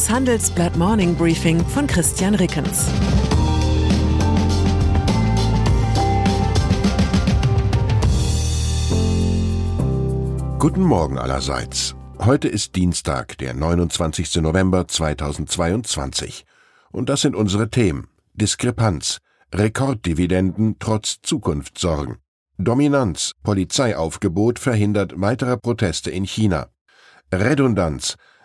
Das Handelsblatt Morning Briefing von Christian Rickens. Guten Morgen allerseits. Heute ist Dienstag, der 29. November 2022. Und das sind unsere Themen. Diskrepanz, Rekorddividenden trotz Zukunftssorgen. Dominanz, Polizeiaufgebot verhindert weitere Proteste in China. Redundanz,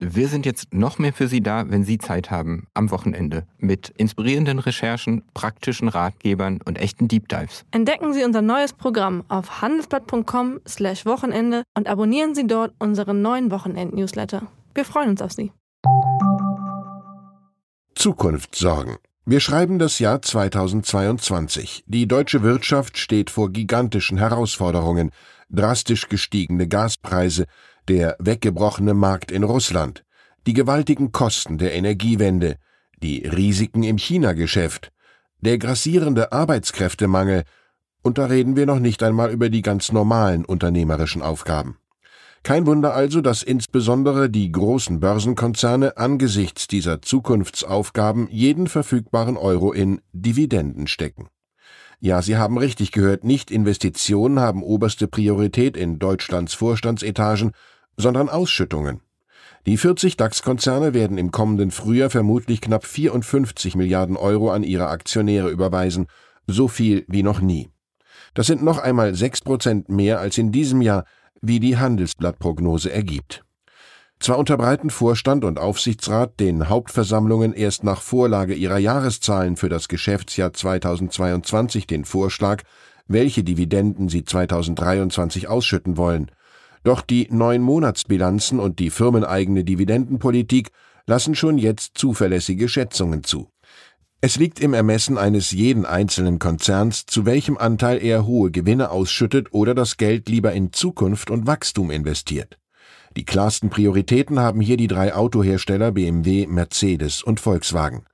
Wir sind jetzt noch mehr für Sie da, wenn Sie Zeit haben, am Wochenende, mit inspirierenden Recherchen, praktischen Ratgebern und echten Deep Dives. Entdecken Sie unser neues Programm auf handelsblatt.com/wochenende und abonnieren Sie dort unseren neuen Wochenend-Newsletter. Wir freuen uns auf Sie. Zukunftssorgen. Wir schreiben das Jahr 2022. Die deutsche Wirtschaft steht vor gigantischen Herausforderungen, drastisch gestiegene Gaspreise, der weggebrochene Markt in Russland, die gewaltigen Kosten der Energiewende, die Risiken im China-Geschäft, der grassierende Arbeitskräftemangel, und da reden wir noch nicht einmal über die ganz normalen unternehmerischen Aufgaben. Kein Wunder also, dass insbesondere die großen Börsenkonzerne angesichts dieser Zukunftsaufgaben jeden verfügbaren Euro in Dividenden stecken. Ja, Sie haben richtig gehört, nicht Investitionen haben oberste Priorität in Deutschlands Vorstandsetagen, sondern Ausschüttungen. Die 40 DAX-Konzerne werden im kommenden Frühjahr vermutlich knapp 54 Milliarden Euro an ihre Aktionäre überweisen, so viel wie noch nie. Das sind noch einmal sechs Prozent mehr als in diesem Jahr, wie die Handelsblattprognose ergibt. Zwar unterbreiten Vorstand und Aufsichtsrat den Hauptversammlungen erst nach Vorlage ihrer Jahreszahlen für das Geschäftsjahr 2022 den Vorschlag, welche Dividenden sie 2023 ausschütten wollen. Doch die neuen Monatsbilanzen und die firmeneigene Dividendenpolitik lassen schon jetzt zuverlässige Schätzungen zu. Es liegt im Ermessen eines jeden einzelnen Konzerns, zu welchem Anteil er hohe Gewinne ausschüttet oder das Geld lieber in Zukunft und Wachstum investiert. Die klarsten Prioritäten haben hier die drei Autohersteller BMW, Mercedes und Volkswagen.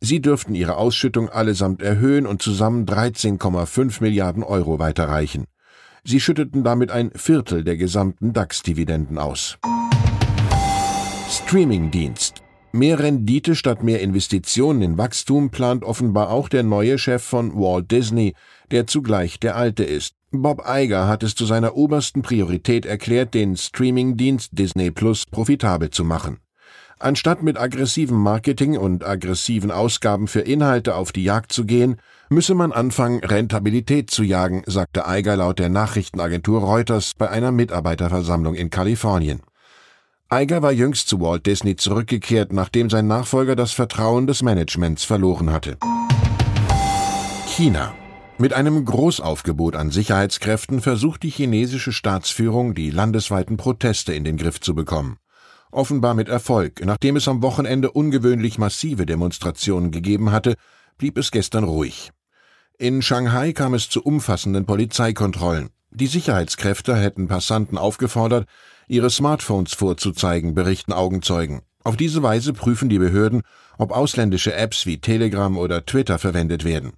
Sie dürften ihre Ausschüttung allesamt erhöhen und zusammen 13,5 Milliarden Euro weiterreichen. Sie schütteten damit ein Viertel der gesamten DAX-Dividenden aus. Streamingdienst Mehr Rendite statt mehr Investitionen in Wachstum plant offenbar auch der neue Chef von Walt Disney, der zugleich der alte ist. Bob Iger hat es zu seiner obersten Priorität erklärt, den Streamingdienst Disney Plus profitabel zu machen. Anstatt mit aggressivem Marketing und aggressiven Ausgaben für Inhalte auf die Jagd zu gehen, müsse man anfangen, Rentabilität zu jagen, sagte Iger laut der Nachrichtenagentur Reuters bei einer Mitarbeiterversammlung in Kalifornien. Iger war jüngst zu Walt Disney zurückgekehrt, nachdem sein Nachfolger das Vertrauen des Managements verloren hatte. China. Mit einem Großaufgebot an Sicherheitskräften versucht die chinesische Staatsführung, die landesweiten Proteste in den Griff zu bekommen. Offenbar mit Erfolg. Nachdem es am Wochenende ungewöhnlich massive Demonstrationen gegeben hatte, blieb es gestern ruhig. In Shanghai kam es zu umfassenden Polizeikontrollen. Die Sicherheitskräfte hätten Passanten aufgefordert, ihre Smartphones vorzuzeigen, berichten Augenzeugen. Auf diese Weise prüfen die Behörden, ob ausländische Apps wie Telegram oder Twitter verwendet werden.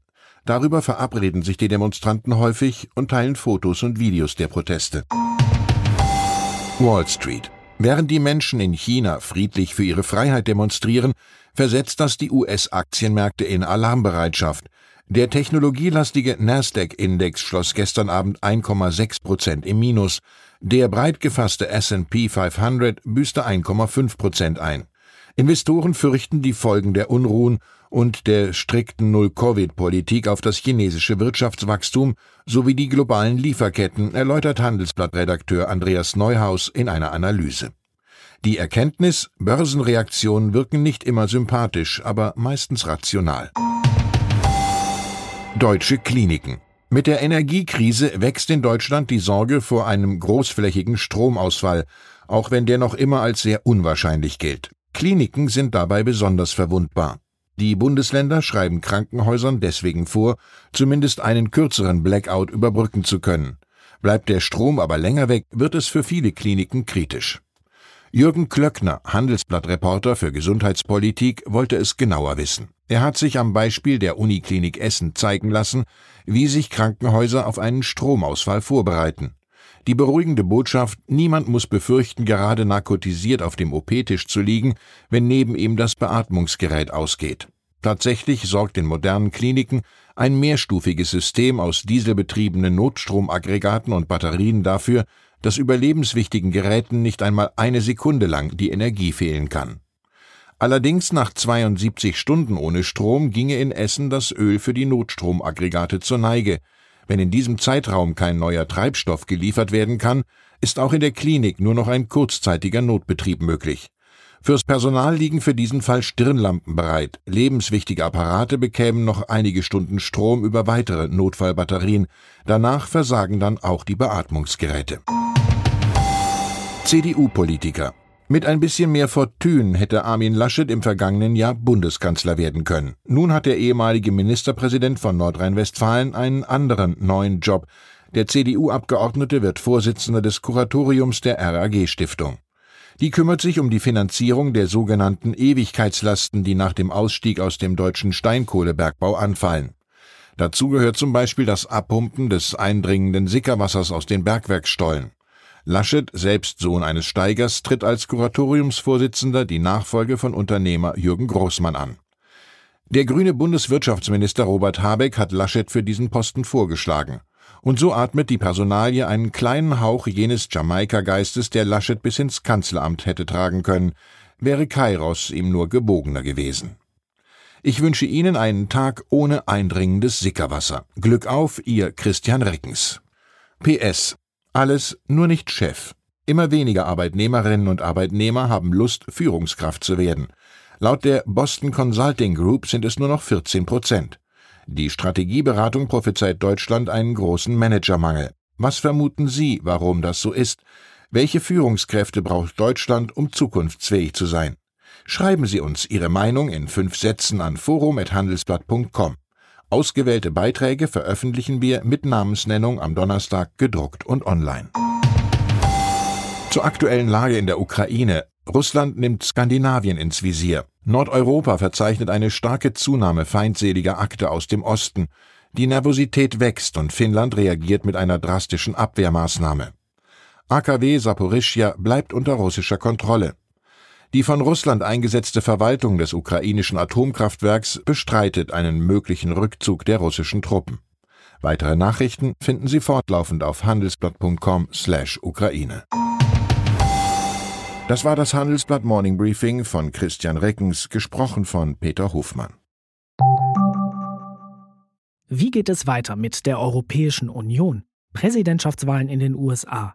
Darüber verabreden sich die Demonstranten häufig und teilen Fotos und Videos der Proteste. Wall Street. Während die Menschen in China friedlich für ihre Freiheit demonstrieren, versetzt das die US-Aktienmärkte in Alarmbereitschaft. Der technologielastige Nasdaq-Index schloss gestern Abend 1,6 Prozent im Minus. Der breit gefasste S&P 500 büßte 1,5 Prozent ein. Investoren fürchten die Folgen der Unruhen und der strikten Null-Covid-Politik auf das chinesische Wirtschaftswachstum sowie die globalen Lieferketten, erläutert Handelsblattredakteur Andreas Neuhaus in einer Analyse. Die Erkenntnis, Börsenreaktionen wirken nicht immer sympathisch, aber meistens rational. Deutsche Kliniken mit der Energiekrise wächst in Deutschland die Sorge vor einem großflächigen Stromausfall, auch wenn der noch immer als sehr unwahrscheinlich gilt. Kliniken sind dabei besonders verwundbar. Die Bundesländer schreiben Krankenhäusern deswegen vor, zumindest einen kürzeren Blackout überbrücken zu können. Bleibt der Strom aber länger weg, wird es für viele Kliniken kritisch. Jürgen Klöckner, Handelsblattreporter für Gesundheitspolitik, wollte es genauer wissen. Er hat sich am Beispiel der Uniklinik Essen zeigen lassen, wie sich Krankenhäuser auf einen Stromausfall vorbereiten. Die beruhigende Botschaft, niemand muss befürchten, gerade narkotisiert auf dem OP-Tisch zu liegen, wenn neben ihm das Beatmungsgerät ausgeht. Tatsächlich sorgt in modernen Kliniken ein mehrstufiges System aus dieselbetriebenen Notstromaggregaten und Batterien dafür, dass überlebenswichtigen Geräten nicht einmal eine Sekunde lang die Energie fehlen kann. Allerdings nach 72 Stunden ohne Strom ginge in Essen das Öl für die Notstromaggregate zur Neige. Wenn in diesem Zeitraum kein neuer Treibstoff geliefert werden kann, ist auch in der Klinik nur noch ein kurzzeitiger Notbetrieb möglich. Fürs Personal liegen für diesen Fall Stirnlampen bereit. Lebenswichtige Apparate bekämen noch einige Stunden Strom über weitere Notfallbatterien. Danach versagen dann auch die Beatmungsgeräte. CDU-Politiker. Mit ein bisschen mehr Fortune hätte Armin Laschet im vergangenen Jahr Bundeskanzler werden können. Nun hat der ehemalige Ministerpräsident von Nordrhein-Westfalen einen anderen neuen Job. Der CDU-Abgeordnete wird Vorsitzender des Kuratoriums der RAG-Stiftung. Die kümmert sich um die Finanzierung der sogenannten Ewigkeitslasten, die nach dem Ausstieg aus dem deutschen Steinkohlebergbau anfallen. Dazu gehört zum Beispiel das Abpumpen des eindringenden Sickerwassers aus den Bergwerksstollen. Laschet, selbst Sohn eines Steigers, tritt als Kuratoriumsvorsitzender die Nachfolge von Unternehmer Jürgen Großmann an. Der grüne Bundeswirtschaftsminister Robert Habeck hat Laschet für diesen Posten vorgeschlagen. Und so atmet die Personalie einen kleinen Hauch jenes Jamaika-Geistes, der Laschet bis ins Kanzleramt hätte tragen können, wäre Kairos ihm nur gebogener gewesen. Ich wünsche Ihnen einen Tag ohne eindringendes Sickerwasser. Glück auf, Ihr Christian Rickens. PS alles nur nicht Chef. Immer weniger Arbeitnehmerinnen und Arbeitnehmer haben Lust, Führungskraft zu werden. Laut der Boston Consulting Group sind es nur noch 14 Prozent. Die Strategieberatung prophezeit Deutschland einen großen Managermangel. Was vermuten Sie, warum das so ist? Welche Führungskräfte braucht Deutschland, um zukunftsfähig zu sein? Schreiben Sie uns Ihre Meinung in fünf Sätzen an forum.handelsblatt.com. Ausgewählte Beiträge veröffentlichen wir mit Namensnennung am Donnerstag gedruckt und online. Zur aktuellen Lage in der Ukraine. Russland nimmt Skandinavien ins Visier. Nordeuropa verzeichnet eine starke Zunahme feindseliger Akte aus dem Osten. Die Nervosität wächst und Finnland reagiert mit einer drastischen Abwehrmaßnahme. AKW Saporischja bleibt unter russischer Kontrolle. Die von Russland eingesetzte Verwaltung des ukrainischen Atomkraftwerks bestreitet einen möglichen Rückzug der russischen Truppen. Weitere Nachrichten finden Sie fortlaufend auf handelsblatt.com/ukraine. Das war das Handelsblatt Morning Briefing von Christian Reckens, gesprochen von Peter Hofmann. Wie geht es weiter mit der Europäischen Union? Präsidentschaftswahlen in den USA,